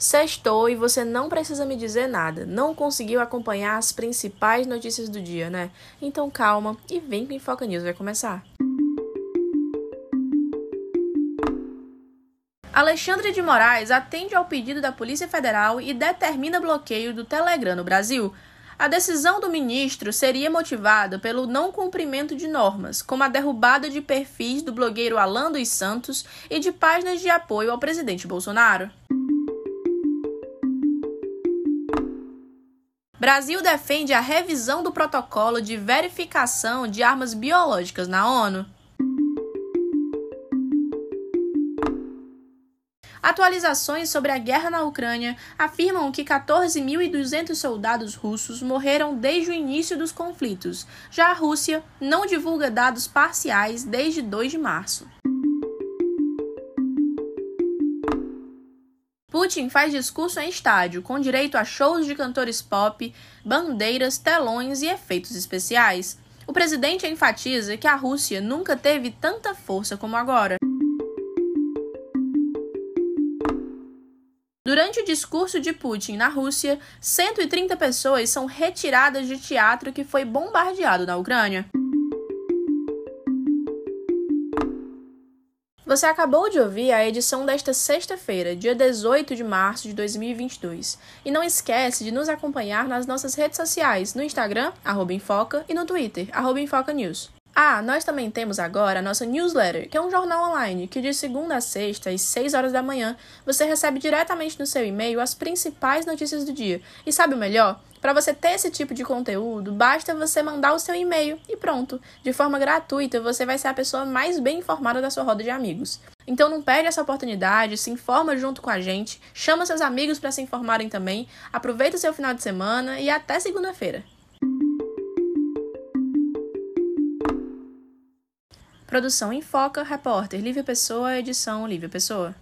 Sextou e você não precisa me dizer nada. Não conseguiu acompanhar as principais notícias do dia, né? Então calma e vem que o Foca News vai começar. Alexandre de Moraes atende ao pedido da Polícia Federal e determina bloqueio do Telegram no Brasil. A decisão do ministro seria motivada pelo não cumprimento de normas, como a derrubada de perfis do blogueiro Alan dos Santos e de páginas de apoio ao presidente Bolsonaro. Brasil defende a revisão do protocolo de verificação de armas biológicas na ONU. Atualizações sobre a guerra na Ucrânia afirmam que 14.200 soldados russos morreram desde o início dos conflitos. Já a Rússia não divulga dados parciais desde 2 de março. Putin faz discurso em estádio, com direito a shows de cantores pop, bandeiras, telões e efeitos especiais. O presidente enfatiza que a Rússia nunca teve tanta força como agora. Durante o discurso de Putin na Rússia, 130 pessoas são retiradas de teatro que foi bombardeado na Ucrânia. Você acabou de ouvir a edição desta sexta-feira, dia 18 de março de 2022. E não esquece de nos acompanhar nas nossas redes sociais, no Instagram, arroba Infoca, e no Twitter, arroba Infoca News. Ah, nós também temos agora a nossa newsletter, que é um jornal online que de segunda a sexta, às 6 horas da manhã, você recebe diretamente no seu e-mail as principais notícias do dia. E sabe o melhor? Para você ter esse tipo de conteúdo, basta você mandar o seu e-mail e pronto. De forma gratuita, você vai ser a pessoa mais bem informada da sua roda de amigos. Então não perde essa oportunidade, se informa junto com a gente, chama seus amigos para se informarem também, aproveita o seu final de semana e até segunda-feira. Produção em Foca, repórter Lívia Pessoa, edição Lívia Pessoa.